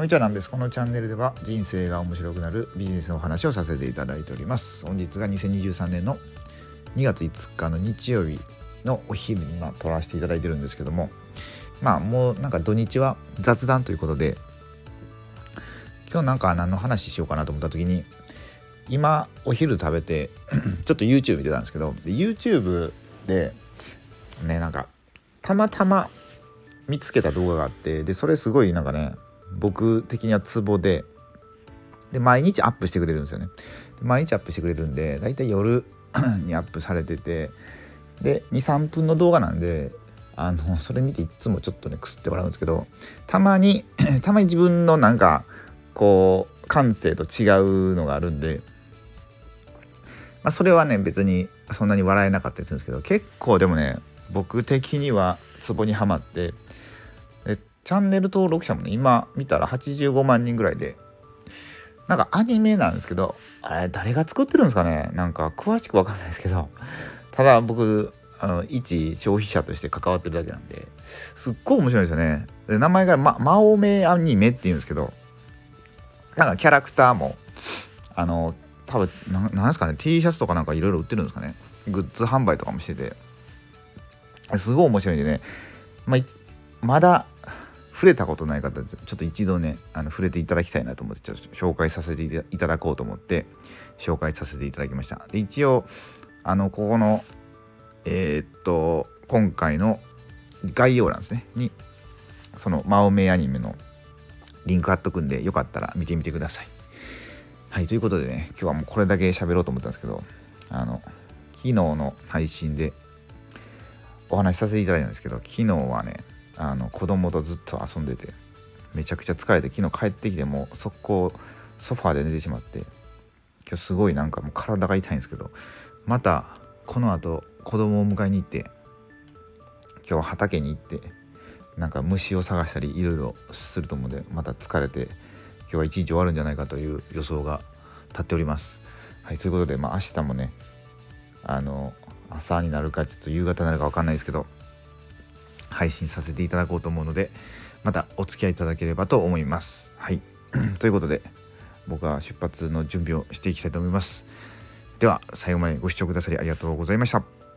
こんにちは、なんです。このチャンネルでは人生が面白くなるビジネスのお話をさせていただいております。本日が2023年の2月5日の日曜日のお昼に今撮らせていただいてるんですけども、まあもうなんか土日は雑談ということで、今日なんか何の話しようかなと思った時に、今お昼食べて ちょっと YouTube 見てたんですけど、で YouTube でね、なんかたまたま見つけた動画があってでそれすごいなんかね僕的にはツボでで毎日アップしてくれるんですよね。毎日アップしてくれるんでだいたい夜 にアップされててで23分の動画なんであのそれ見ていつもちょっとねくすって笑うんですけどたまに たまに自分のなんかこう感性と違うのがあるんで、まあ、それはね別にそんなに笑えなかったりするんですけど結構でもね僕的にはツボにはまってチャンネル登録者もね今見たら85万人ぐらいで。なんかアニメなんですけどあれ誰が作ってるんですかね？なんか詳しく分かんないですけど。ただ僕あの一消費者として関わってるだけなんですっごい面白いですよね。で名前が、ま、マオメアニメっていうんですけどなんかキャラクターもあの多分ななんですかね？T シャツとかなんかいろいろ売ってるんですかね？グッズ販売とかもしてて。すごい面白いんでね、ま、まだ触れたことない方ちょっと一度ねあの触れていただきたいなと思ってちょっと紹介させていただこうと思って紹介させていただきました。で一応あのここのえー、っと今回の概要欄ですねにそのマオメアニメのリンク貼っとくんでよかったら見てみてください。はいということでね今日はもうこれだけ喋ろうと思ったんですけどあの昨日の配信でお話しさせていただいたんですけど昨日はねあの子供とずっと遊んでてめちゃくちゃ疲れて昨日帰ってきても速攻ソファーで寝てしまって今日すごいなんかもう体が痛いんですけどまたこのあと子供を迎えに行って今日畑に行ってなんか虫を探したりいろいろすると思うんでまた疲れて今日は一日終わるんじゃないかという予想が立っております。はいということでまあ明日もねあの朝になるかちょっと夕方になるか分かんないですけど配信させていただこうと思うのでまたお付き合いいただければと思います。はい ということで僕は出発の準備をしていきたいと思います。では最後までご視聴くださりありがとうございました。